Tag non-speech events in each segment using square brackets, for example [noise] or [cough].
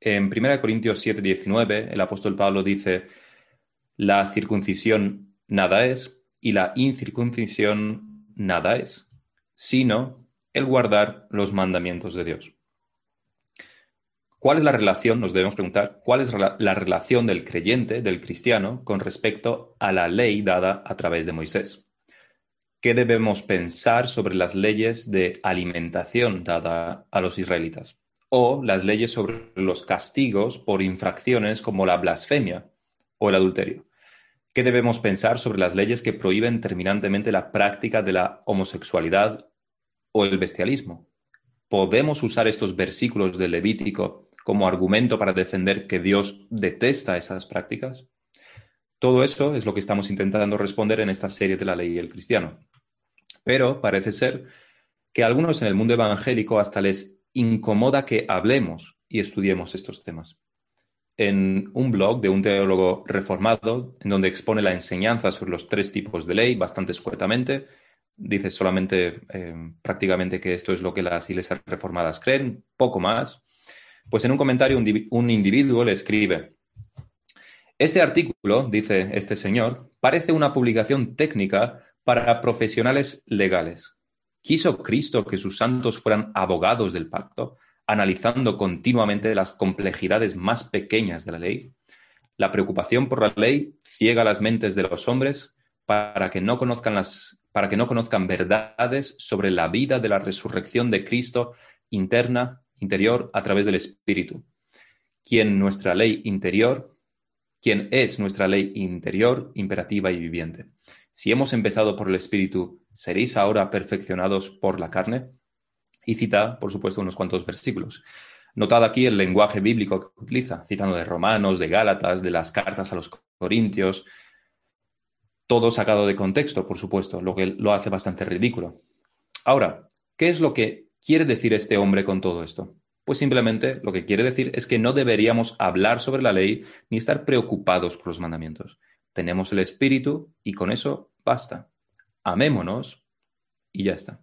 En 1 Corintios 7, 19, el apóstol Pablo dice, la circuncisión nada es y la incircuncisión nada es, sino el guardar los mandamientos de Dios. ¿Cuál es la relación, nos debemos preguntar, cuál es la relación del creyente, del cristiano, con respecto a la ley dada a través de Moisés? ¿Qué debemos pensar sobre las leyes de alimentación dada a los israelitas? O las leyes sobre los castigos por infracciones como la blasfemia o el adulterio. ¿Qué debemos pensar sobre las leyes que prohíben terminantemente la práctica de la homosexualidad o el bestialismo? ¿Podemos usar estos versículos del Levítico como argumento para defender que Dios detesta esas prácticas? Todo eso es lo que estamos intentando responder en esta serie de la ley y el cristiano. Pero parece ser que a algunos en el mundo evangélico hasta les incomoda que hablemos y estudiemos estos temas. En un blog de un teólogo reformado, en donde expone la enseñanza sobre los tres tipos de ley bastante escuetamente, dice solamente eh, prácticamente que esto es lo que las iglesias reformadas creen, poco más, pues en un comentario un, individuo le escribe, este artículo, dice este señor, parece una publicación técnica para profesionales legales. ¿Quiso Cristo que sus santos fueran abogados del pacto, analizando continuamente las complejidades más pequeñas de la ley? La preocupación por la ley ciega las mentes de los hombres para que no conozcan las para que no conozcan verdades sobre la vida de la resurrección de Cristo interna interior a través del Espíritu, quien nuestra ley interior, quien es nuestra ley interior, imperativa y viviente. Si hemos empezado por el Espíritu, ¿seréis ahora perfeccionados por la carne? Y cita, por supuesto, unos cuantos versículos. Notad aquí el lenguaje bíblico que utiliza, citando de Romanos, de Gálatas, de las cartas a los Corintios, todo sacado de contexto, por supuesto, lo que lo hace bastante ridículo. Ahora, ¿qué es lo que quiere decir este hombre con todo esto? Pues simplemente lo que quiere decir es que no deberíamos hablar sobre la ley ni estar preocupados por los mandamientos. Tenemos el Espíritu y con eso basta. Amémonos y ya está.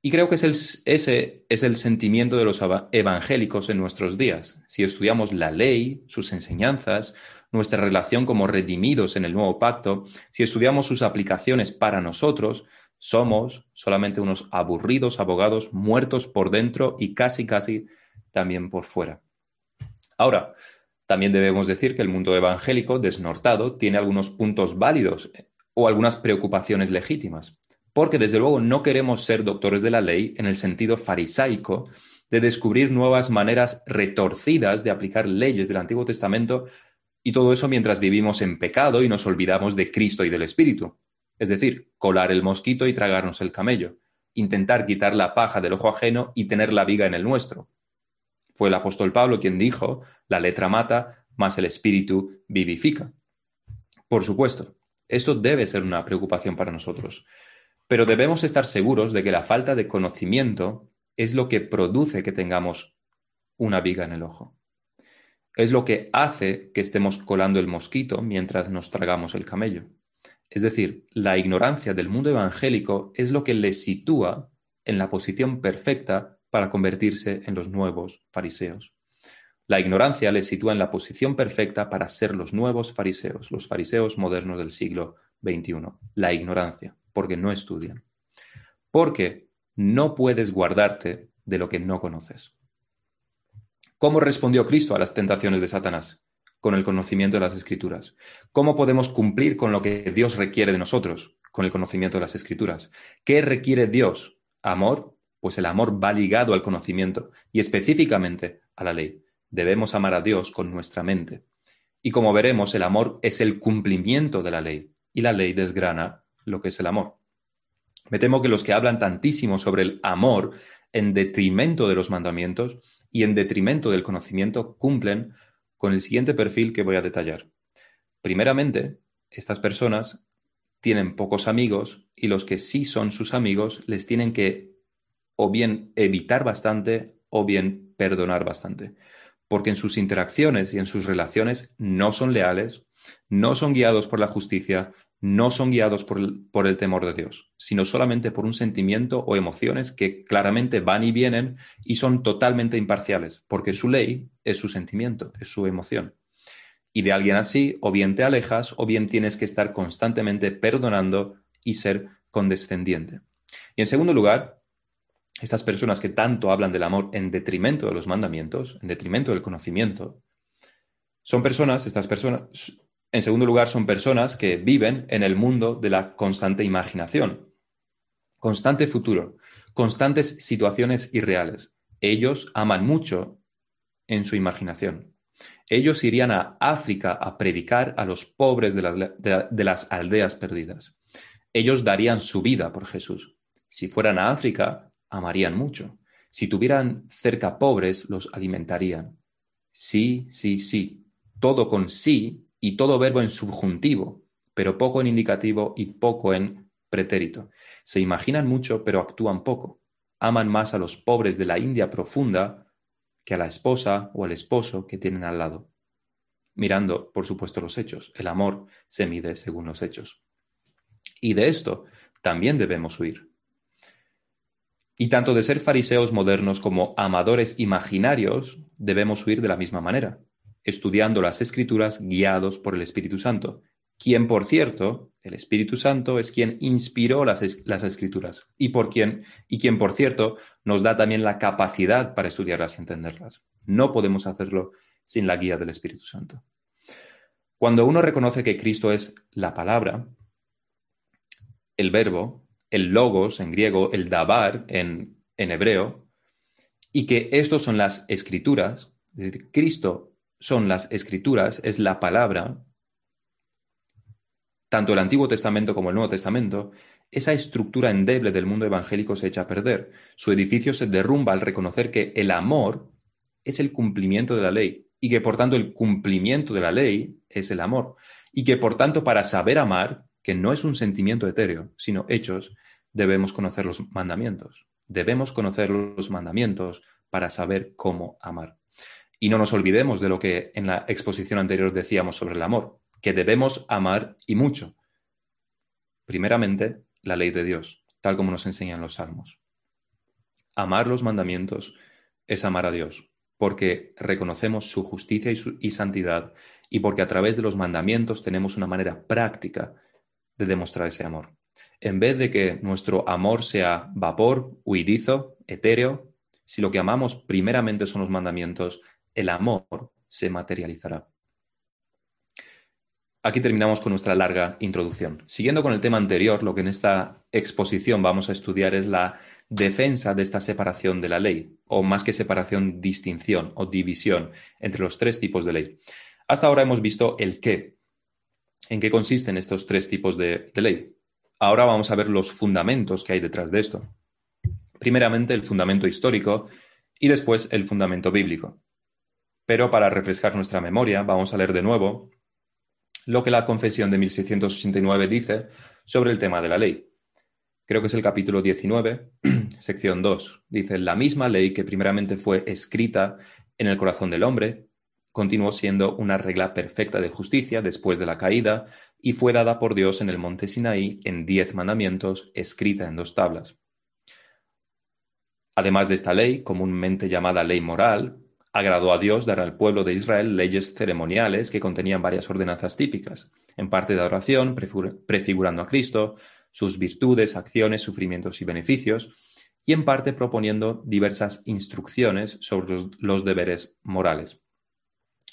Y creo que es ese es el sentimiento de los evangélicos en nuestros días. Si estudiamos la ley, sus enseñanzas, nuestra relación como redimidos en el nuevo pacto, si estudiamos sus aplicaciones para nosotros, somos solamente unos aburridos abogados muertos por dentro y casi, casi también por fuera. Ahora, también debemos decir que el mundo evangélico desnortado tiene algunos puntos válidos eh, o algunas preocupaciones legítimas, porque desde luego no queremos ser doctores de la ley en el sentido farisaico de descubrir nuevas maneras retorcidas de aplicar leyes del Antiguo Testamento y todo eso mientras vivimos en pecado y nos olvidamos de Cristo y del Espíritu. Es decir, colar el mosquito y tragarnos el camello, intentar quitar la paja del ojo ajeno y tener la viga en el nuestro. Fue el apóstol Pablo quien dijo, la letra mata, más el espíritu vivifica. Por supuesto, esto debe ser una preocupación para nosotros, pero debemos estar seguros de que la falta de conocimiento es lo que produce que tengamos una viga en el ojo. Es lo que hace que estemos colando el mosquito mientras nos tragamos el camello. Es decir, la ignorancia del mundo evangélico es lo que les sitúa en la posición perfecta para convertirse en los nuevos fariseos. La ignorancia les sitúa en la posición perfecta para ser los nuevos fariseos, los fariseos modernos del siglo XXI. La ignorancia, porque no estudian. Porque no puedes guardarte de lo que no conoces. ¿Cómo respondió Cristo a las tentaciones de Satanás? con el conocimiento de las escrituras? ¿Cómo podemos cumplir con lo que Dios requiere de nosotros con el conocimiento de las escrituras? ¿Qué requiere Dios? Amor, pues el amor va ligado al conocimiento y específicamente a la ley. Debemos amar a Dios con nuestra mente. Y como veremos, el amor es el cumplimiento de la ley y la ley desgrana lo que es el amor. Me temo que los que hablan tantísimo sobre el amor en detrimento de los mandamientos y en detrimento del conocimiento cumplen con el siguiente perfil que voy a detallar. Primeramente, estas personas tienen pocos amigos y los que sí son sus amigos les tienen que o bien evitar bastante o bien perdonar bastante, porque en sus interacciones y en sus relaciones no son leales, no son guiados por la justicia, no son guiados por el, por el, temor de Dios, sino solamente por un sentimiento o emociones que claramente van y vienen y son totalmente imparciales, porque su ley es su sentimiento, es su emoción. Y de alguien así, o bien te alejas, o bien tienes que estar constantemente perdonando y ser condescendiente. Y en segundo lugar, estas personas que tanto hablan del amor en detrimento de los mandamientos, en detrimento del conocimiento, son personas, estas personas, en segundo lugar, son personas que viven en el mundo de la constante imaginación, constante futuro, constantes situaciones irreales. Ellos aman mucho en su imaginación. Ellos irían a África a predicar a los pobres de las, de las aldeas perdidas. Ellos darían su vida por Jesús. Si fueran a África, amarían mucho. Si tuvieran cerca pobres, los alimentarían. Sí, sí, sí. Todo con sí y todo verbo en subjuntivo, pero poco en indicativo y poco en pretérito. Se imaginan mucho, pero actúan poco. Aman más a los pobres de la India profunda que a la esposa o al esposo que tienen al lado. Mirando, por supuesto, los hechos. El amor se mide según los hechos. Y de esto también debemos huir. Y tanto de ser fariseos modernos como amadores imaginarios debemos huir de la misma manera estudiando las escrituras guiados por el Espíritu Santo, quien, por cierto, el Espíritu Santo es quien inspiró las, las escrituras y, por quien, y quien, por cierto, nos da también la capacidad para estudiarlas y entenderlas. No podemos hacerlo sin la guía del Espíritu Santo. Cuando uno reconoce que Cristo es la palabra, el verbo, el logos en griego, el dabar en, en hebreo, y que estos son las escrituras, es decir, Cristo son las escrituras, es la palabra, tanto el Antiguo Testamento como el Nuevo Testamento, esa estructura endeble del mundo evangélico se echa a perder. Su edificio se derrumba al reconocer que el amor es el cumplimiento de la ley y que por tanto el cumplimiento de la ley es el amor y que por tanto para saber amar, que no es un sentimiento etéreo, sino hechos, debemos conocer los mandamientos. Debemos conocer los mandamientos para saber cómo amar. Y no nos olvidemos de lo que en la exposición anterior decíamos sobre el amor, que debemos amar y mucho. Primeramente, la ley de Dios, tal como nos enseñan los salmos. Amar los mandamientos es amar a Dios, porque reconocemos su justicia y, y santidad y porque a través de los mandamientos tenemos una manera práctica de demostrar ese amor. En vez de que nuestro amor sea vapor, huidizo, etéreo, si lo que amamos primeramente son los mandamientos, el amor se materializará. Aquí terminamos con nuestra larga introducción. Siguiendo con el tema anterior, lo que en esta exposición vamos a estudiar es la defensa de esta separación de la ley, o más que separación, distinción o división entre los tres tipos de ley. Hasta ahora hemos visto el qué, en qué consisten estos tres tipos de, ley. Ahora vamos a ver los fundamentos que hay detrás de esto. Primeramente el fundamento histórico y después el fundamento bíblico. Pero para refrescar nuestra memoria, vamos a leer de nuevo lo que la Confesión de 1689 dice sobre el tema de la ley. Creo que es el capítulo 19, [clears throat] sección 2. Dice, la misma ley que primeramente fue escrita en el corazón del hombre, continuó siendo una regla perfecta de justicia después de la caída y fue dada por Dios en el monte Sinaí en diez mandamientos, escrita en dos tablas. Además de esta ley, comúnmente llamada ley moral, agradó a Dios dar al pueblo de Israel leyes ceremoniales que contenían varias ordenanzas típicas, en parte de adoración, prefigurando a Cristo, sus virtudes, acciones, sufrimientos y beneficios, y en parte proponiendo diversas instrucciones sobre los deberes morales.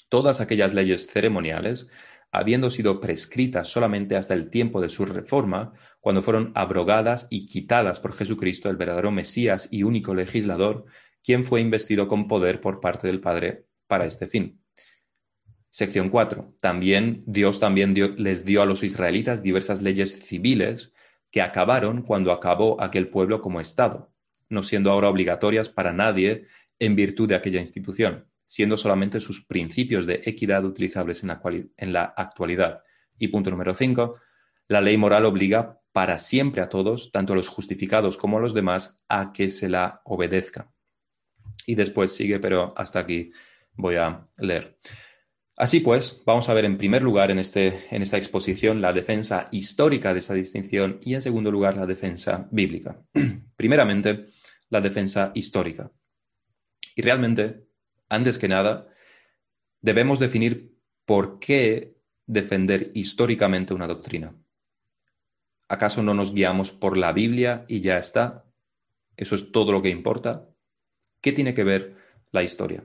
Todas aquellas leyes ceremoniales, habiendo sido prescritas solamente hasta el tiempo de su reforma, cuando fueron abrogadas y quitadas por Jesucristo, el verdadero Mesías y único legislador, quien fue investido con poder por parte del Padre para este fin. Sección 4. También Dios también les dio a los israelitas diversas leyes civiles que acabaron cuando acabó aquel pueblo como Estado, no siendo ahora obligatorias para nadie en virtud de aquella institución, siendo solamente sus principios de equidad utilizables en la, actualidad. Y punto número 5. La ley moral obliga para siempre a todos, tanto a los justificados como a los demás, a que se la obedezca y después sigue, pero hasta aquí voy a leer. Así pues, vamos a ver en primer lugar en, este, en esta exposición la defensa histórica de esa distinción y en segundo lugar la defensa bíblica. [clears throat] Primeramente, la defensa histórica. Y realmente, antes que nada, debemos definir por qué defender históricamente una doctrina. ¿Acaso no nos guiamos por la Biblia y ya está? ¿Eso es todo lo que importa? ¿Qué tiene que ver la historia?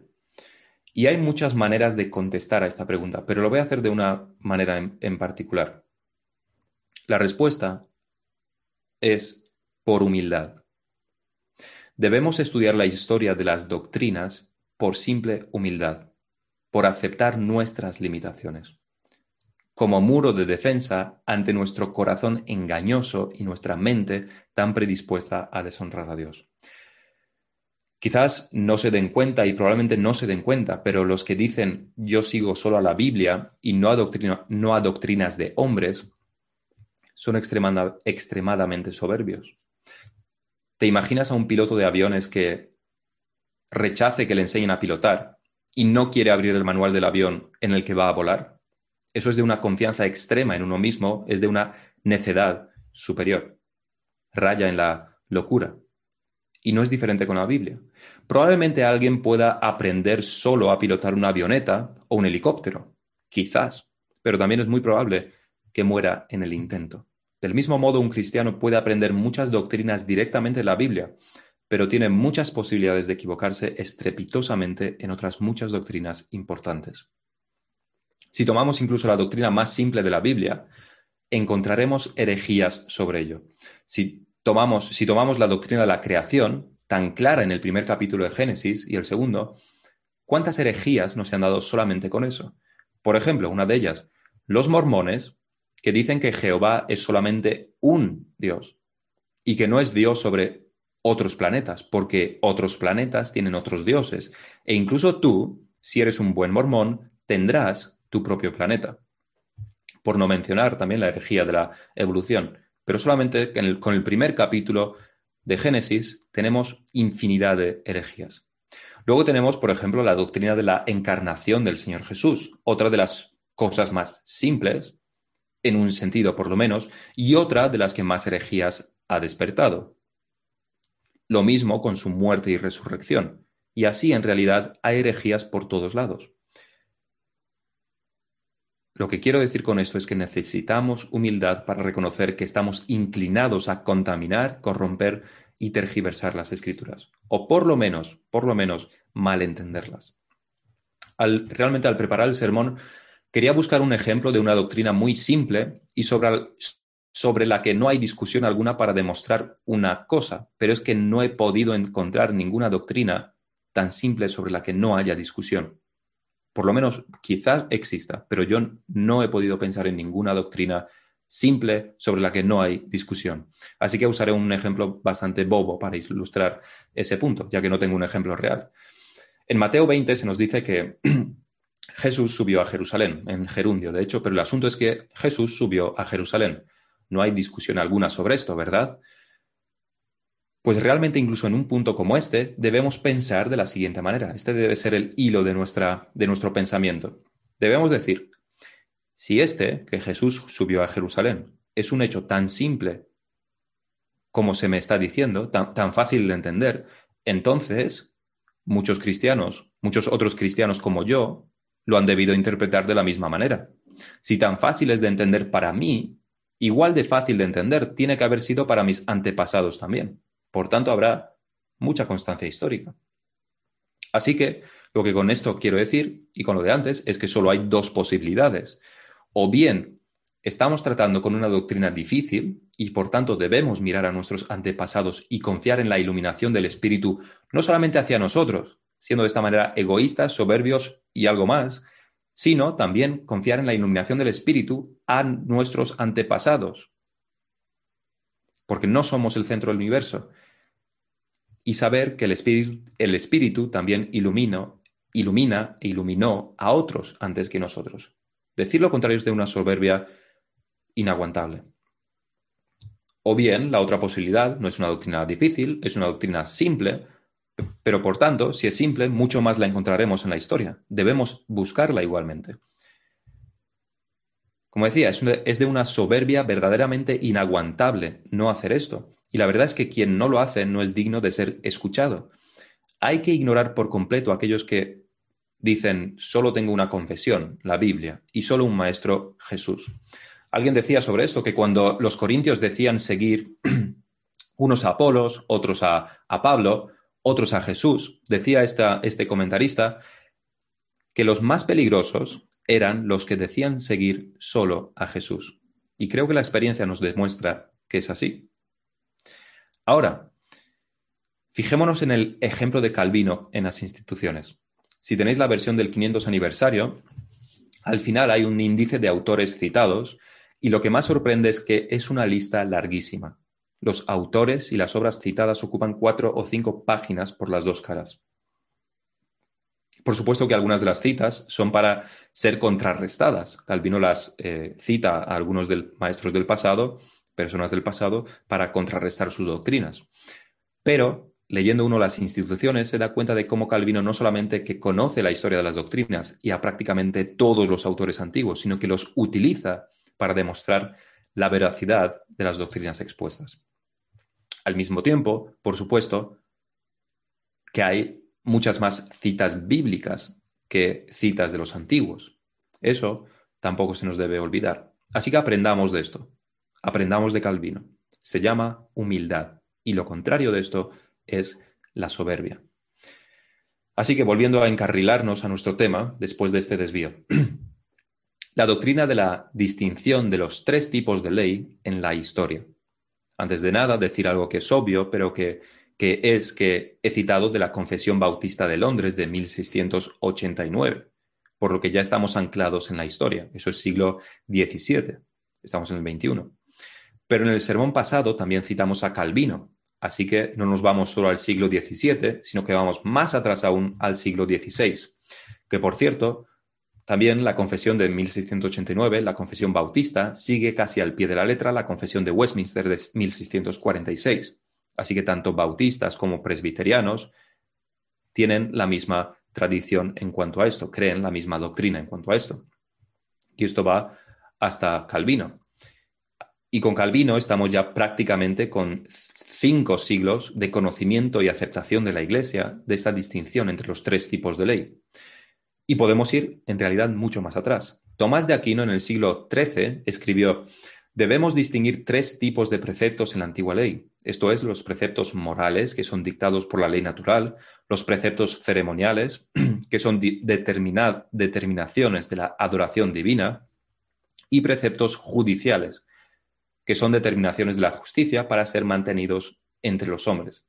Y hay muchas maneras de contestar a esta pregunta, pero lo voy a hacer de una manera en, particular. La respuesta es por humildad. Debemos estudiar la historia de las doctrinas por simple humildad, por aceptar nuestras limitaciones, como muro de defensa ante nuestro corazón engañoso y nuestra mente tan predispuesta a deshonrar a Dios. Quizás no se den cuenta y probablemente no se den cuenta, pero los que dicen yo sigo solo a la Biblia y no a, no a doctrinas de hombres son extremadamente soberbios. ¿Te imaginas a un piloto de aviones que rechace que le enseñen a pilotar y no quiere abrir el manual del avión en el que va a volar? Eso es de una confianza extrema en uno mismo, es de una necedad superior. Raya en la locura. Y no es diferente con la Biblia. Probablemente alguien pueda aprender solo a pilotar una avioneta o un helicóptero. Quizás. Pero también es muy probable que muera en el intento. Del mismo modo, un cristiano puede aprender muchas doctrinas directamente de la Biblia, pero tiene muchas posibilidades de equivocarse estrepitosamente en otras muchas doctrinas importantes. Si tomamos incluso la doctrina más simple de la Biblia, encontraremos herejías sobre ello. Si tomamos, si tomamos la doctrina de la creación, tan clara en el primer capítulo de Génesis y el segundo, ¿cuántas herejías no se han dado solamente con eso? Por ejemplo, una de ellas, los mormones, que dicen que Jehová es solamente un Dios y que no es Dios sobre otros planetas, porque otros planetas tienen otros dioses. E incluso tú, si eres un buen mormón, tendrás tu propio planeta. Por no mencionar también la herejía de la evolución pero solamente con el primer capítulo de Génesis tenemos infinidad de herejías. Luego tenemos, por ejemplo, la doctrina de la encarnación del Señor Jesús, otra de las cosas más simples, en un sentido por lo menos, y otra de las que más herejías ha despertado. Lo mismo con su muerte y resurrección. Y así, en realidad, hay herejías por todos lados. Lo que quiero decir con esto es que necesitamos humildad para reconocer que estamos inclinados a contaminar, corromper y tergiversar las escrituras. O por lo menos, por lo menos, malentenderlas. Al, realmente al preparar el sermón, quería buscar un ejemplo de una doctrina muy simple y sobre, sobre la que no hay discusión alguna para demostrar una cosa, pero es que no he podido encontrar ninguna doctrina tan simple sobre la que no haya discusión por lo menos quizás exista, pero yo no he podido pensar en ninguna doctrina simple sobre la que no hay discusión. Así que usaré un ejemplo bastante bobo para ilustrar ese punto, ya que no tengo un ejemplo real. En Mateo 20 se nos dice que [clears throat] Jesús subió a Jerusalén, en gerundio, de hecho, pero el asunto es que Jesús subió a Jerusalén. No hay discusión alguna sobre esto, ¿verdad? Pues realmente incluso en un punto como este debemos pensar de la siguiente manera. Este debe ser el hilo de, nuestra, de nuestro pensamiento. Debemos decir, si este, que Jesús subió a Jerusalén, es un hecho tan simple como se me está diciendo, tan, tan fácil de entender, entonces muchos cristianos, muchos otros cristianos como yo, lo han debido interpretar de la misma manera. Si tan fácil es de entender para mí, igual de fácil de entender tiene que haber sido para mis antepasados también. Por tanto, habrá mucha constancia histórica. Así que lo que con esto quiero decir, y con lo de antes, es que solo hay dos posibilidades. O bien estamos tratando con una doctrina difícil y por tanto debemos mirar a nuestros antepasados y confiar en la iluminación del Espíritu, no solamente hacia nosotros, siendo de esta manera egoístas, soberbios y algo más, sino también confiar en la iluminación del Espíritu a nuestros antepasados, porque no somos el centro del universo. Y saber que el Espíritu, el espíritu también ilumina, ilumina e iluminó a otros antes que nosotros. Decir lo contrario es de una soberbia inaguantable. O bien, la otra posibilidad no es una doctrina difícil, es una doctrina simple, Pero por tanto, si es simple, mucho más la encontraremos en la historia. Debemos buscarla igualmente. Como decía, es de una soberbia verdaderamente inaguantable no hacer esto. Y la verdad es que quien no lo hace no es digno de ser escuchado. Hay que ignorar por completo a aquellos que dicen, solo tengo una confesión, la Biblia, y solo un maestro, Jesús. Alguien decía sobre esto que cuando los corintios decían seguir [clears throat] unos a Apolos, otros a, Pablo, otros a Jesús, decía este comentarista que los más peligrosos eran los que decían seguir solo a Jesús. Y creo que la experiencia nos demuestra que es así. Ahora, fijémonos en el ejemplo de Calvino en las instituciones. Si tenéis la versión del 500 aniversario, al final hay un índice de autores citados y lo que más sorprende es que es una lista larguísima. Los autores y las obras citadas ocupan cuatro o cinco páginas por las dos caras. Por supuesto que algunas de las citas son para ser contrarrestadas. Calvino las eh, cita a algunos maestros del pasado, personas del pasado, para contrarrestar sus doctrinas. Pero leyendo uno las instituciones se da cuenta de cómo Calvino no solamente que conoce la historia de las doctrinas y a prácticamente todos los autores antiguos, sino que los utiliza para demostrar la veracidad de las doctrinas expuestas. Al mismo tiempo, por supuesto, que hay muchas más citas bíblicas que citas de los antiguos. Eso tampoco se nos debe olvidar. Así que aprendamos de esto. Aprendamos de Calvino. Se llama humildad y lo contrario de esto es la soberbia. Así que volviendo a encarrilarnos a nuestro tema después de este desvío. [clears throat] la doctrina de la distinción de los tres tipos de ley en la historia. Antes de nada, decir algo que es obvio, pero que que es que he citado de la Confesión Bautista de Londres de 1689, por lo que ya estamos anclados en la historia. Eso es siglo XVII, estamos en el XXI. Pero en el sermón pasado también citamos a Calvino, así que no nos vamos solo al siglo XVII, sino que vamos más atrás aún al siglo XVI, que por cierto, también la confesión de 1689, la confesión bautista, sigue casi al pie de la letra la confesión de Westminster de 1646. Así que tanto bautistas como presbiterianos tienen la misma tradición en cuanto a esto, creen la misma doctrina en cuanto a esto. Y esto va hasta Calvino. Y con Calvino estamos ya prácticamente con cinco siglos de conocimiento y aceptación de la Iglesia de esta distinción entre los tres tipos de ley. Y podemos ir en realidad mucho más atrás. Tomás de Aquino en el siglo XIII escribió, debemos distinguir tres tipos de preceptos en la antigua ley. Esto es, los preceptos morales, que son dictados por la ley natural, los preceptos ceremoniales, [clears throat] que son determinaciones de la adoración divina, y preceptos judiciales, que son determinaciones de la justicia para ser mantenidos entre los hombres.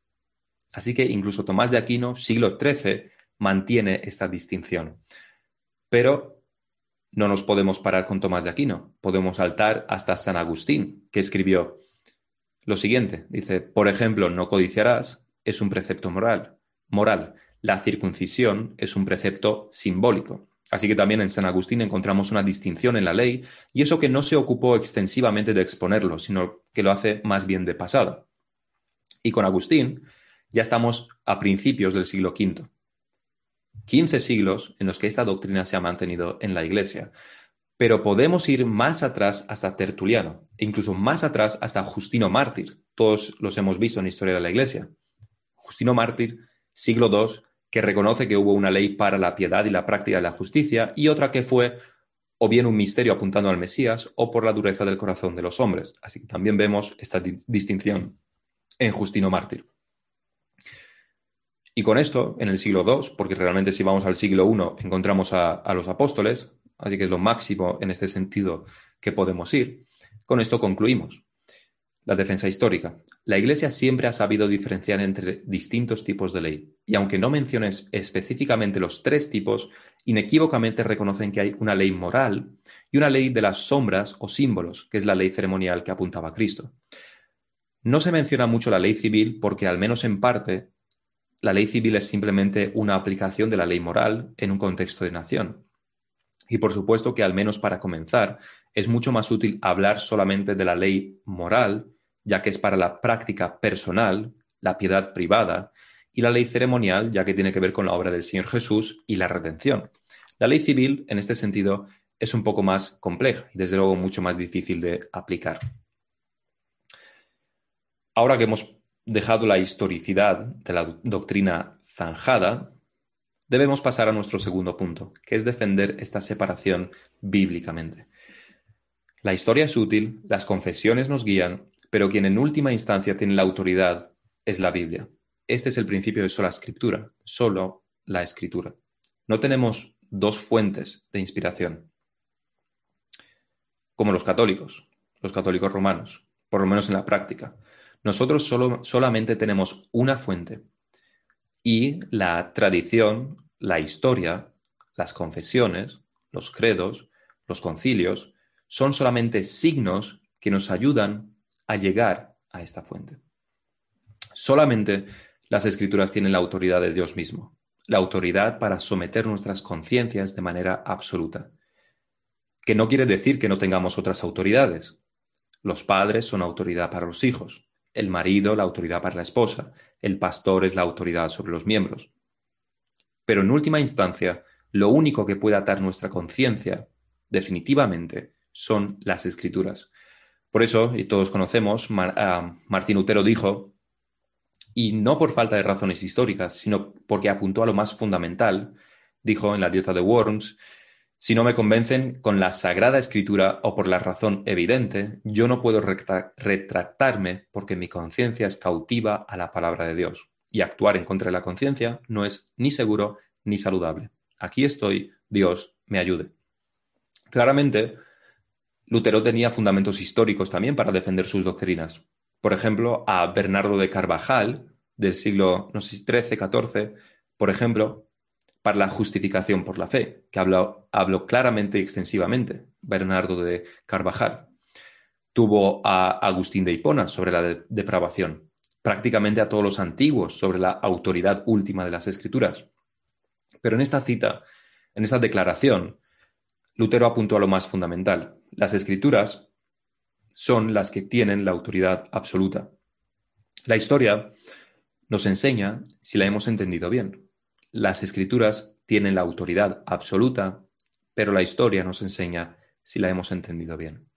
Así que incluso Tomás de Aquino, siglo XIII, mantiene esta distinción. Pero no nos podemos parar con Tomás de Aquino, podemos saltar hasta San Agustín, que escribió, lo siguiente. Dice, por ejemplo, no codiciarás es un precepto moral. Moral. La circuncisión es un precepto simbólico. Así que también en San Agustín encontramos una distinción en la ley y eso que no se ocupó extensivamente de exponerlo, sino que lo hace más bien de pasada. Y con Agustín ya estamos a principios del siglo V. 15 siglos en los que esta doctrina se ha mantenido en la Iglesia. Pero podemos ir más atrás hasta Tertuliano, e incluso más atrás hasta Justino Mártir. Todos los hemos visto en la historia de la Iglesia. Justino Mártir, siglo II, que reconoce que hubo una ley para la piedad y la práctica de la justicia y otra que fue o bien un misterio apuntando al Mesías o por la dureza del corazón de los hombres. Así que también vemos esta distinción en Justino Mártir. Y con esto, en el siglo II, porque realmente si vamos al siglo I encontramos a los apóstoles, así que es lo máximo en este sentido que podemos ir. Con esto concluimos. La defensa histórica. La Iglesia siempre ha sabido diferenciar entre distintos tipos de ley, y aunque no menciones específicamente los tres tipos, inequívocamente reconocen que hay una ley moral y una ley de las sombras o símbolos, que es la ley ceremonial que apuntaba a Cristo. No se menciona mucho la ley civil porque, al menos en parte, la ley civil es simplemente una aplicación de la ley moral en un contexto de nación. Y por supuesto que al menos para comenzar, es mucho más útil hablar solamente de la ley moral, ya que es para la práctica personal, la piedad privada, y la ley ceremonial, ya que tiene que ver con la obra del Señor Jesús y la redención. La ley civil, en este sentido, es un poco más compleja y desde luego mucho más difícil de aplicar. Ahora que hemos dejado la historicidad de la doctrina zanjada, debemos pasar a nuestro segundo punto, que es defender esta separación bíblicamente. La historia es útil, las confesiones nos guían, pero quien en última instancia tiene la autoridad es la Biblia. Este es el principio de sola escritura, solo la escritura. No tenemos dos fuentes de inspiración, como los católicos, los católicos romanos, por lo menos en la práctica. Nosotros solo, solamente tenemos una fuente y la tradición, la historia, las confesiones, los credos, los concilios, son solamente signos que nos ayudan a llegar a esta fuente. Solamente las escrituras tienen la autoridad de Dios mismo, la autoridad para someter nuestras conciencias de manera absoluta. Que no quiere decir que no tengamos otras autoridades. Los padres son autoridad para los hijos, el marido la autoridad para la esposa, el pastor es la autoridad sobre los miembros. Pero en última instancia, lo único que puede atar nuestra conciencia, definitivamente, son las escrituras. Por eso, y todos conocemos, ah, Martín Lutero dijo, y no por falta de razones históricas, sino porque apuntó a lo más fundamental, dijo en la dieta de Worms, si no me convencen con la Sagrada Escritura o por la razón evidente, yo no puedo retractarme porque mi conciencia es cautiva a la palabra de Dios. Y actuar en contra de la conciencia no es ni seguro ni saludable. Aquí estoy, Dios me ayude. Claramente, Lutero tenía fundamentos históricos también para defender sus doctrinas. Por ejemplo, a Bernardo de Carvajal, del siglo, no sé si 13, 14, por ejemplo, para la justificación por la fe, que habló, claramente y extensivamente Bernardo de Carvajal. Tuvo a Agustín de Hipona sobre la depravación, prácticamente a todos los antiguos sobre la autoridad última de las escrituras. Pero en esta cita, en esta declaración, Lutero apuntó a lo más fundamental. Las escrituras son las que tienen la autoridad absoluta. La historia nos enseña si la hemos entendido bien las escrituras tienen la autoridad absoluta, pero la historia nos enseña si la hemos entendido bien.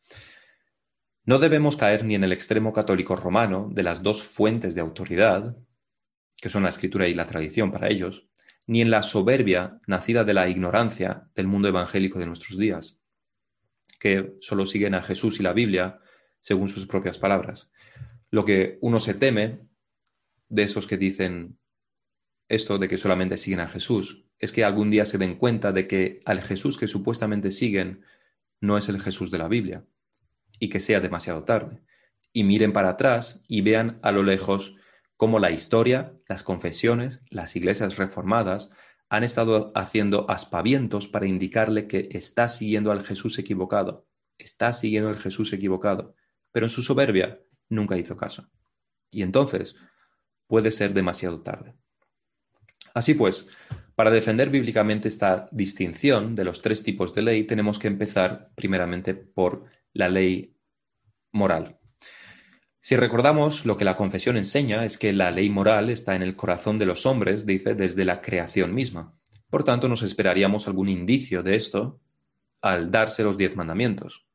No debemos caer ni en el extremo católico romano de las dos fuentes de autoridad, que son la escritura y la tradición para ellos, ni en la soberbia nacida de la ignorancia del mundo evangélico de nuestros días, que solo siguen a Jesús y la Biblia según sus propias palabras. Lo que uno se teme de esos que dicen esto de que solamente siguen a Jesús, es que algún día se den cuenta de que al Jesús que supuestamente siguen no es el Jesús de la Biblia y que sea demasiado tarde. Y miren para atrás y vean a lo lejos cómo la historia, las confesiones, las iglesias reformadas han estado haciendo aspavientos para indicarle que está siguiendo al Jesús equivocado, está siguiendo al Jesús equivocado, pero en su soberbia nunca hizo caso. Y entonces puede ser demasiado tarde. Así pues, para defender bíblicamente esta distinción de los tres tipos de ley, tenemos que empezar primeramente por la ley moral. Si recordamos, lo que la confesión enseña es que la ley moral está en el corazón de los hombres, dice, desde la creación misma. Por tanto, nos esperaríamos algún indicio de esto al darse los diez mandamientos.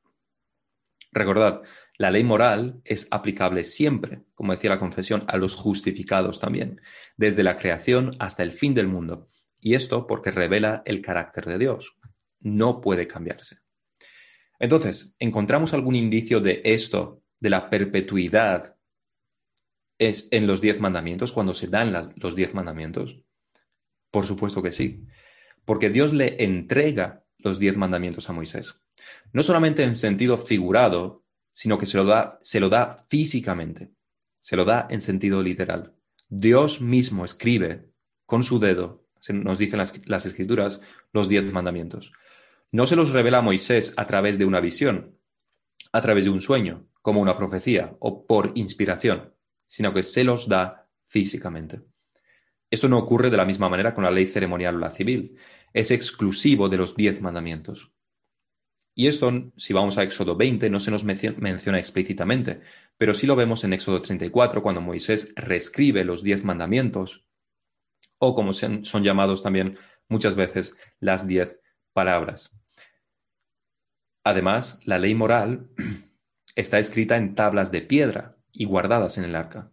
Recordad, la ley moral es aplicable siempre, como decía la confesión, a los justificados también, desde la creación hasta el fin del mundo. Y esto porque revela el carácter de Dios. No puede cambiarse. Entonces, ¿encontramos algún indicio de esto, de la perpetuidad, es en los diez mandamientos, cuando se dan los diez mandamientos? Por supuesto que sí, porque Dios le entrega los diez mandamientos a Moisés. No solamente en sentido figurado, sino que se lo da, se lo da físicamente, se lo da en sentido literal. Dios mismo escribe con su dedo, nos dicen las, las escrituras, los diez mandamientos. No se los revela a Moisés a través de una visión, a través de un sueño, como una profecía o por inspiración, sino que se los da físicamente. Esto no ocurre de la misma manera con la ley ceremonial o la civil. Es exclusivo de los diez mandamientos. Y esto, si vamos a Éxodo 20, no se nos menciona explícitamente, pero sí lo vemos en Éxodo 34, cuando Moisés reescribe los diez mandamientos o como son llamados también muchas veces las diez palabras. Además, la ley moral [clears throat] está escrita en tablas de piedra y guardadas en el arca.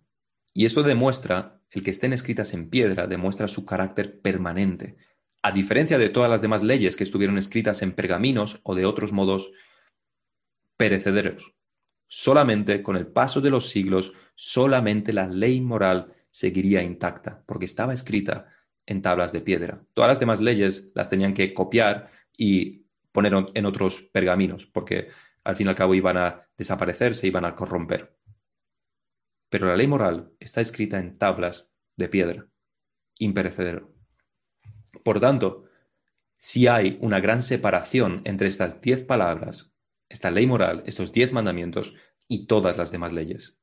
Y esto demuestra, el que estén escritas en piedra, demuestra su carácter permanente, a diferencia de todas las demás leyes que estuvieron escritas en pergaminos o de otros modos perecederos. Solamente con el paso de los siglos, solamente la ley moral seguiría intacta, porque estaba escrita en tablas de piedra. Todas las demás leyes las tenían que copiar y poner en otros pergaminos, porque al fin y al cabo iban a desaparecer, se iban a corromper. Pero la ley moral está escrita en tablas de piedra, imperecedero. Por tanto, si hay una gran separación entre estas diez palabras, esta ley moral, estos diez mandamientos y todas las demás leyes.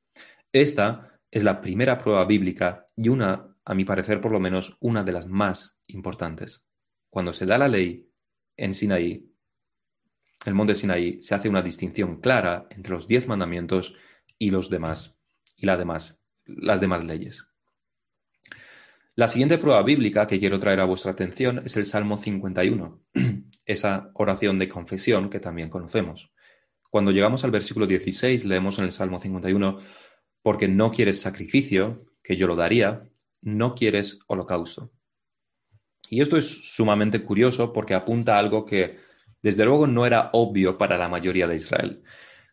Esta es la primera prueba bíblica y una a mi parecer por lo menos, una de las más importantes. Cuando se da la ley en Sinaí, el monte Sinaí, se hace una distinción clara entre los diez mandamientos y los demás, y las demás leyes. La siguiente prueba bíblica que quiero traer a vuestra atención es el Salmo 51, [clears throat] esa oración de confesión que también conocemos. Cuando llegamos al versículo 16, leemos en el Salmo 51, porque no quieres sacrificio, que yo lo daría, no quieres holocausto. Y esto es sumamente curioso porque apunta a algo que desde luego no era obvio para la mayoría de Israel.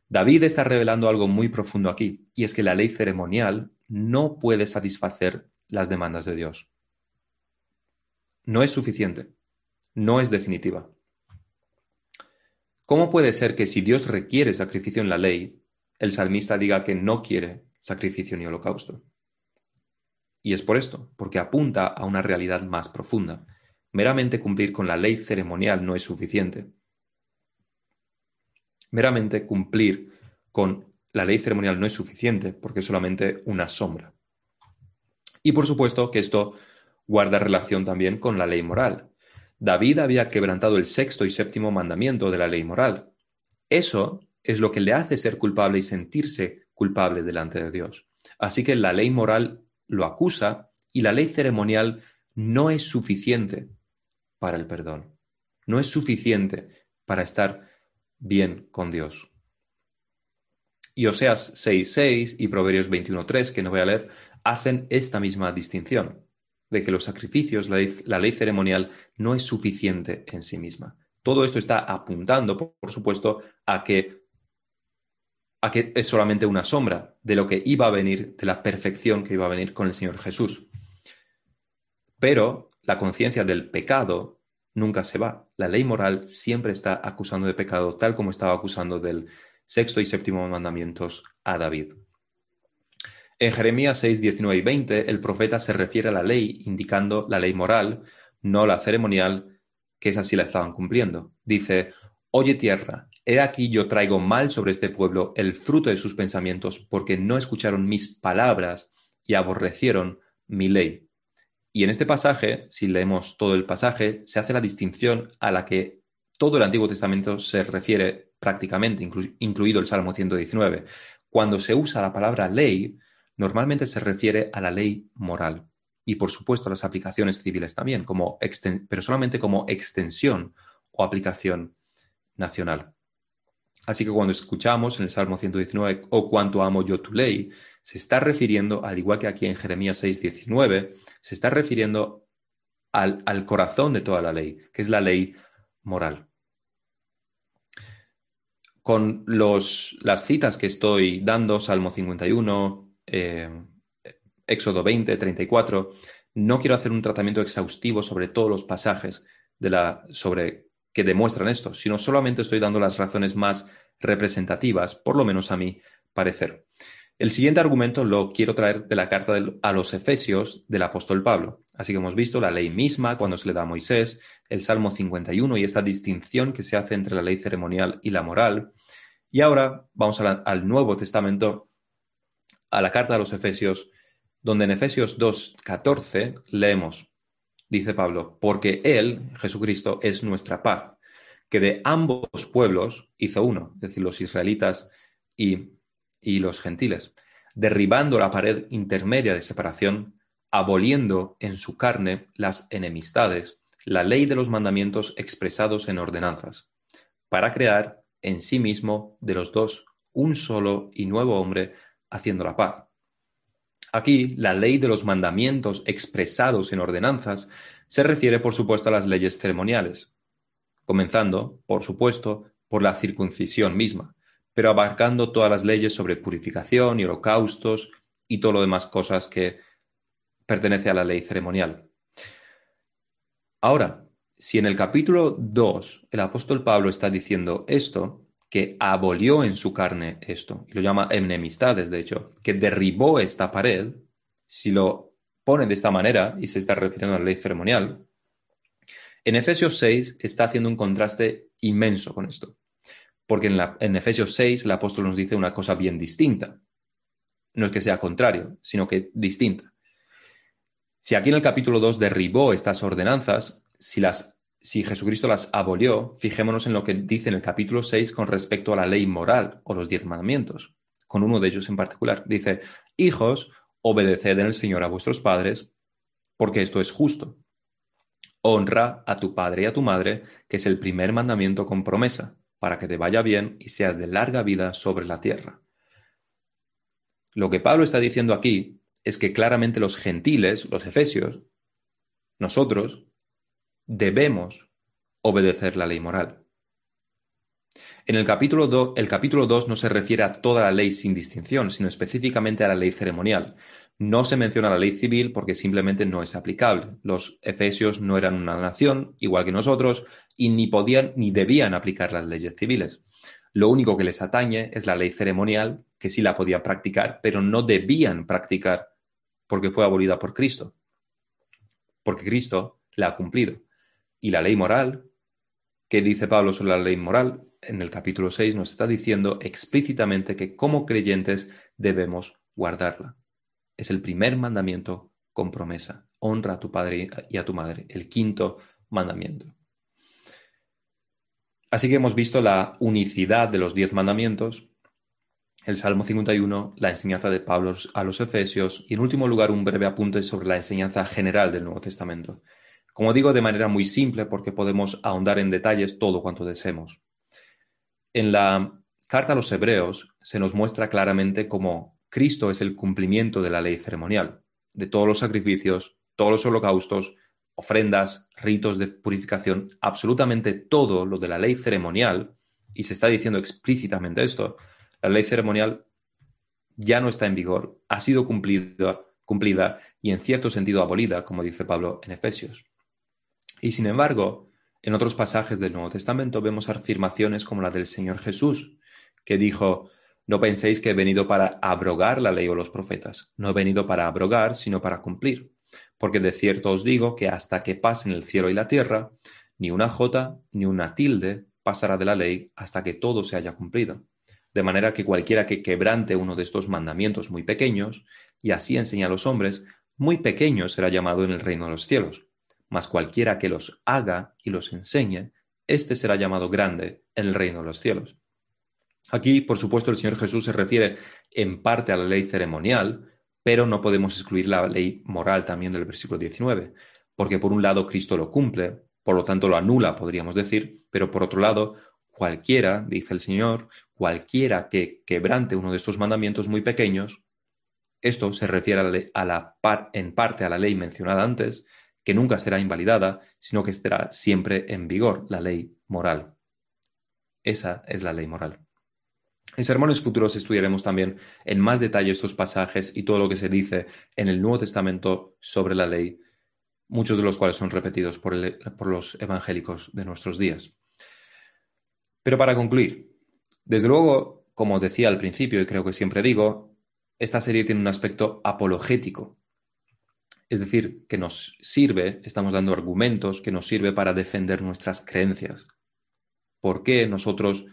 David está revelando algo muy profundo aquí, y es que la ley ceremonial no puede satisfacer las demandas de Dios. No es suficiente, no es definitiva. ¿Cómo puede ser que si Dios requiere sacrificio en la ley, el salmista diga que no quiere sacrificio ni holocausto? Y es por esto, porque apunta a una realidad más profunda. Meramente cumplir con la ley ceremonial no es suficiente. Meramente cumplir con la ley ceremonial no es suficiente porque es solamente una sombra. Y por supuesto que esto guarda relación también con la ley moral. David había quebrantado el sexto y séptimo mandamiento de la ley moral. Eso es lo que le hace ser culpable y sentirse culpable delante de Dios. Así que la ley moral lo acusa y la ley ceremonial no es suficiente para el perdón. No es suficiente para estar bien con Dios. Y Oseas 6.6 y Proverbios 21.3, que no voy a leer, hacen esta misma distinción, de que los sacrificios, la ley, la ley ceremonial, no es suficiente en sí misma. Todo esto está apuntando, por supuesto, a que a que es solamente una sombra de lo que iba a venir, de la perfección que iba a venir con el Señor Jesús. Pero la conciencia del pecado nunca se va. La ley moral siempre está acusando de pecado, tal como estaba acusando del sexto y séptimo mandamientos a David. En Jeremías 6, 19 y 20, el profeta se refiere a la ley, indicando la ley moral, no la ceremonial, que es así la estaban cumpliendo. Dice, Oye tierra, He aquí yo traigo mal sobre este pueblo el fruto de sus pensamientos, porque no escucharon mis palabras y aborrecieron mi ley. Y en este pasaje, si leemos todo el pasaje, se hace la distinción a la que todo el Antiguo Testamento se refiere prácticamente, incluido el Salmo 119. Cuando se usa la palabra ley, normalmente se refiere a la ley moral y por supuesto a las aplicaciones civiles también, como pero solamente como extensión o aplicación nacional. Así que cuando escuchamos en el Salmo 119, oh cuánto amo yo tu ley, se está refiriendo, al igual que aquí en Jeremías 6, 19, se está refiriendo al, corazón de toda la ley, que es la ley moral. Con las citas que estoy dando, Salmo 51, eh, Éxodo 20, 34, no quiero hacer un tratamiento exhaustivo sobre todos los pasajes de la, sobre que demuestran esto, sino solamente estoy dando las razones más representativas, por lo menos a mi parecer. El siguiente argumento lo quiero traer de la carta a los Efesios del apóstol Pablo. Así que hemos visto la ley misma cuando se le da a Moisés, el Salmo 51 y esta distinción que se hace entre la ley ceremonial y la moral. Y ahora vamos al Nuevo Testamento, a la carta a los Efesios, donde en Efesios 2.14 leemos, dice Pablo, porque Él, Jesucristo, es nuestra paz, que de ambos pueblos hizo uno, es decir, los israelitas y, y los gentiles, derribando la pared intermedia de separación, aboliendo en su carne las enemistades, la ley de los mandamientos expresados en ordenanzas, para crear en sí mismo de los dos un solo y nuevo hombre, haciendo la paz. Aquí, la ley de los mandamientos expresados en ordenanzas se refiere, por supuesto, a las leyes ceremoniales, comenzando, por supuesto, por la circuncisión misma, pero abarcando todas las leyes sobre purificación y holocaustos y todo lo demás cosas que pertenece a la ley ceremonial. Ahora, si en el capítulo 2 el apóstol Pablo está diciendo esto, que abolió en su carne esto, y lo llama enemistades, de hecho, que derribó esta pared, si lo pone de esta manera y se está refiriendo a la ley ceremonial, en Efesios 6 está haciendo un contraste inmenso con esto, porque en, Efesios 6 el apóstol nos dice una cosa bien distinta. No es que sea contrario, sino que distinta. Si aquí en el capítulo 2 derribó estas ordenanzas, si las si Jesucristo las abolió, fijémonos en lo que dice en el capítulo 6 con respecto a la ley moral o los diez mandamientos, con uno de ellos en particular. Dice, hijos, obedeced en el Señor a vuestros padres, porque esto es justo. Honra a tu padre y a tu madre, que es el primer mandamiento con promesa, para que te vaya bien y seas de larga vida sobre la tierra. Lo que Pablo está diciendo aquí es que claramente los gentiles, los efesios, nosotros, debemos obedecer la ley moral. En el capítulo, 2, el capítulo 2 no se refiere a toda la ley sin distinción, sino específicamente a la ley ceremonial. No se menciona la ley civil porque simplemente no es aplicable. Los efesios no eran una nación, igual que nosotros, y ni podían ni debían aplicar las leyes civiles. Lo único que les atañe es la ley ceremonial, que sí la podían practicar, pero no debían practicar porque fue abolida por Cristo. Porque Cristo la ha cumplido. Y la ley moral, ¿qué dice Pablo sobre la ley moral? En el capítulo 6 nos está diciendo explícitamente que como creyentes debemos guardarla. Es el primer mandamiento con promesa. Honra a tu padre y a tu madre. El quinto mandamiento. Así que hemos visto la unicidad de los diez mandamientos, el Salmo 51, la enseñanza de Pablo a los Efesios y en último lugar un breve apunte sobre la enseñanza general del Nuevo Testamento. Como digo, de manera muy simple porque podemos ahondar en detalles todo cuanto deseemos. En la carta a los Hebreos se nos muestra claramente cómo Cristo es el cumplimiento de la ley ceremonial, de todos los sacrificios, todos los holocaustos, ofrendas, ritos de purificación, absolutamente todo lo de la ley ceremonial, y se está diciendo explícitamente esto, la ley ceremonial ya no está en vigor, ha sido cumplida, cumplida y en cierto sentido abolida, como dice Pablo en Efesios. Y sin embargo, en otros pasajes del Nuevo Testamento vemos afirmaciones como la del Señor Jesús, que dijo, no penséis que he venido para abrogar la ley o los profetas, no he venido para abrogar, sino para cumplir. Porque de cierto os digo que hasta que pasen el cielo y la tierra, ni una jota ni una tilde pasará de la ley hasta que todo se haya cumplido. De manera que cualquiera que quebrante uno de estos mandamientos muy pequeños, y así enseña a los hombres, muy pequeño será llamado en el reino de los cielos mas cualquiera que los haga y los enseñe, éste será llamado grande en el reino de los cielos. Aquí, por supuesto, el Señor Jesús se refiere en parte a la ley ceremonial, pero no podemos excluir la ley moral también del versículo 19, porque por un lado Cristo lo cumple, por lo tanto lo anula, podríamos decir, pero por otro lado, cualquiera, dice el Señor, cualquiera que quebrante uno de estos mandamientos muy pequeños, esto se refiere a la, en parte a la ley mencionada antes, que nunca será invalidada, sino que estará siempre en vigor, la ley moral. Esa es la ley moral. En sermones futuros estudiaremos también en más detalle estos pasajes y todo lo que se dice en el Nuevo Testamento sobre la ley, muchos de los cuales son repetidos por, por los evangélicos de nuestros días. Pero para concluir, desde luego, como decía al principio y creo que siempre digo, esta serie tiene un aspecto apologético, es decir, que nos sirve, estamos dando argumentos que nos sirve para defender nuestras creencias. ¿Por qué nosotros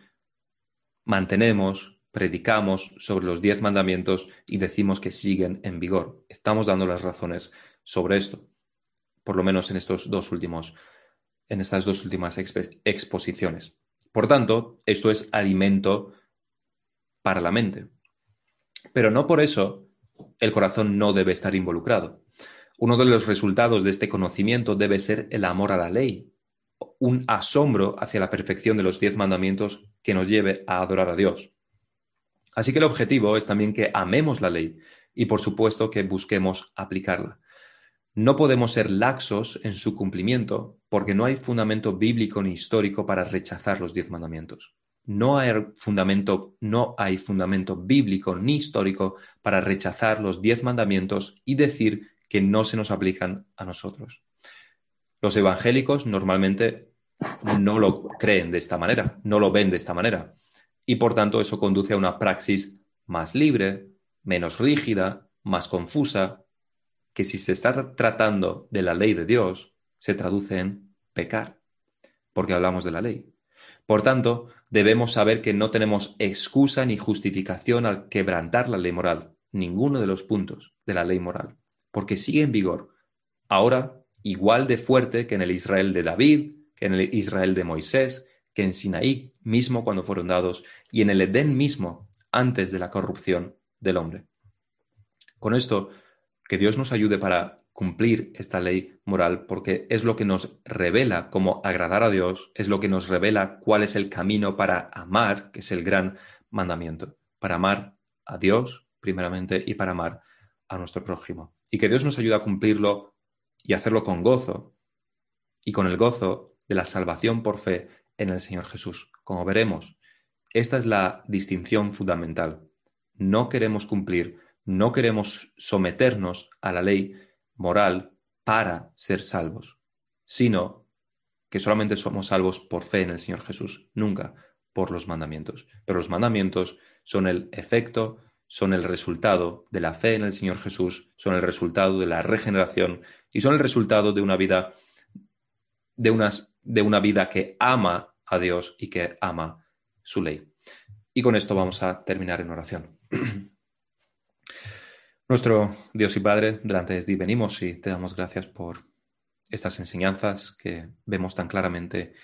mantenemos, predicamos sobre los diez mandamientos y decimos que siguen en vigor? Estamos dando las razones sobre esto, por lo menos en estos dos últimos, en estas dos últimas exposiciones. Por tanto, esto es alimento para la mente. Pero no por eso el corazón no debe estar involucrado. Uno de los resultados de este conocimiento debe ser el amor a la ley, un asombro hacia la perfección de los diez mandamientos que nos lleve a adorar a Dios. Así que el objetivo es también que amemos la ley y por supuesto que busquemos aplicarla. No podemos ser laxos en su cumplimiento porque no hay fundamento bíblico ni histórico para rechazar los diez mandamientos. No hay fundamento, no hay fundamento bíblico ni histórico para rechazar los diez mandamientos y decir que no se nos aplican a nosotros. Los evangélicos normalmente no lo creen de esta manera, no lo ven de esta manera. Y por tanto eso conduce a una praxis más libre, menos rígida, más confusa, que si se está tratando de la ley de Dios, se traduce en pecar, porque hablamos de la ley. Por tanto, debemos saber que no tenemos excusa ni justificación al quebrantar la ley moral, ninguno de los puntos de la ley moral, porque sigue en vigor. Ahora igual de fuerte que en el Israel de David, que en el Israel de Moisés, que en Sinaí mismo cuando fueron dados y en el Edén mismo antes de la corrupción del hombre. Con esto, que Dios nos ayude para cumplir esta ley moral porque es lo que nos revela cómo agradar a Dios, es lo que nos revela cuál es el camino para amar, que es el gran mandamiento, para amar a Dios primeramente y para amar a nuestro prójimo. Y que Dios nos ayude a cumplirlo y hacerlo con gozo y con el gozo de la salvación por fe en el Señor Jesús. Como veremos, esta es la distinción fundamental. No queremos cumplir, no queremos someternos a la ley moral para ser salvos, sino que solamente somos salvos por fe en el Señor Jesús, nunca por los mandamientos. Pero los mandamientos son el efecto son el resultado de la fe en el Señor Jesús, son el resultado de la regeneración y son el resultado de una vida de, de una vida que ama a Dios y que ama su ley. Y con esto vamos a terminar en oración. [clears throat] Nuestro Dios y Padre, delante de ti venimos y te damos gracias por estas enseñanzas que vemos tan claramente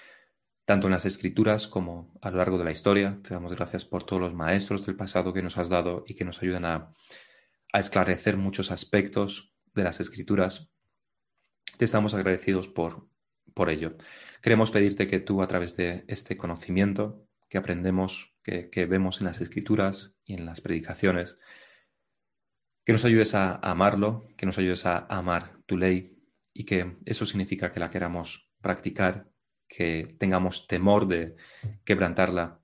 tanto en las escrituras como a lo largo de la historia. Te damos gracias por todos los maestros del pasado que nos has dado y que nos ayudan a, esclarecer muchos aspectos de las escrituras. Te estamos agradecidos por, por ello. Queremos pedirte que tú a través de este conocimiento que aprendemos, que, que vemos en las escrituras y en las predicaciones, que nos ayudes a amarlo, que nos ayudes a amar tu ley y que eso significa que la queramos practicar que tengamos temor de quebrantarla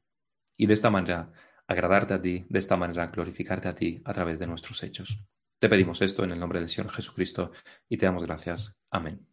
y de esta manera agradarte a ti, de esta manera glorificarte a ti a través de nuestros hechos. Te pedimos esto en el nombre del Señor Jesucristo y te damos gracias. Amén.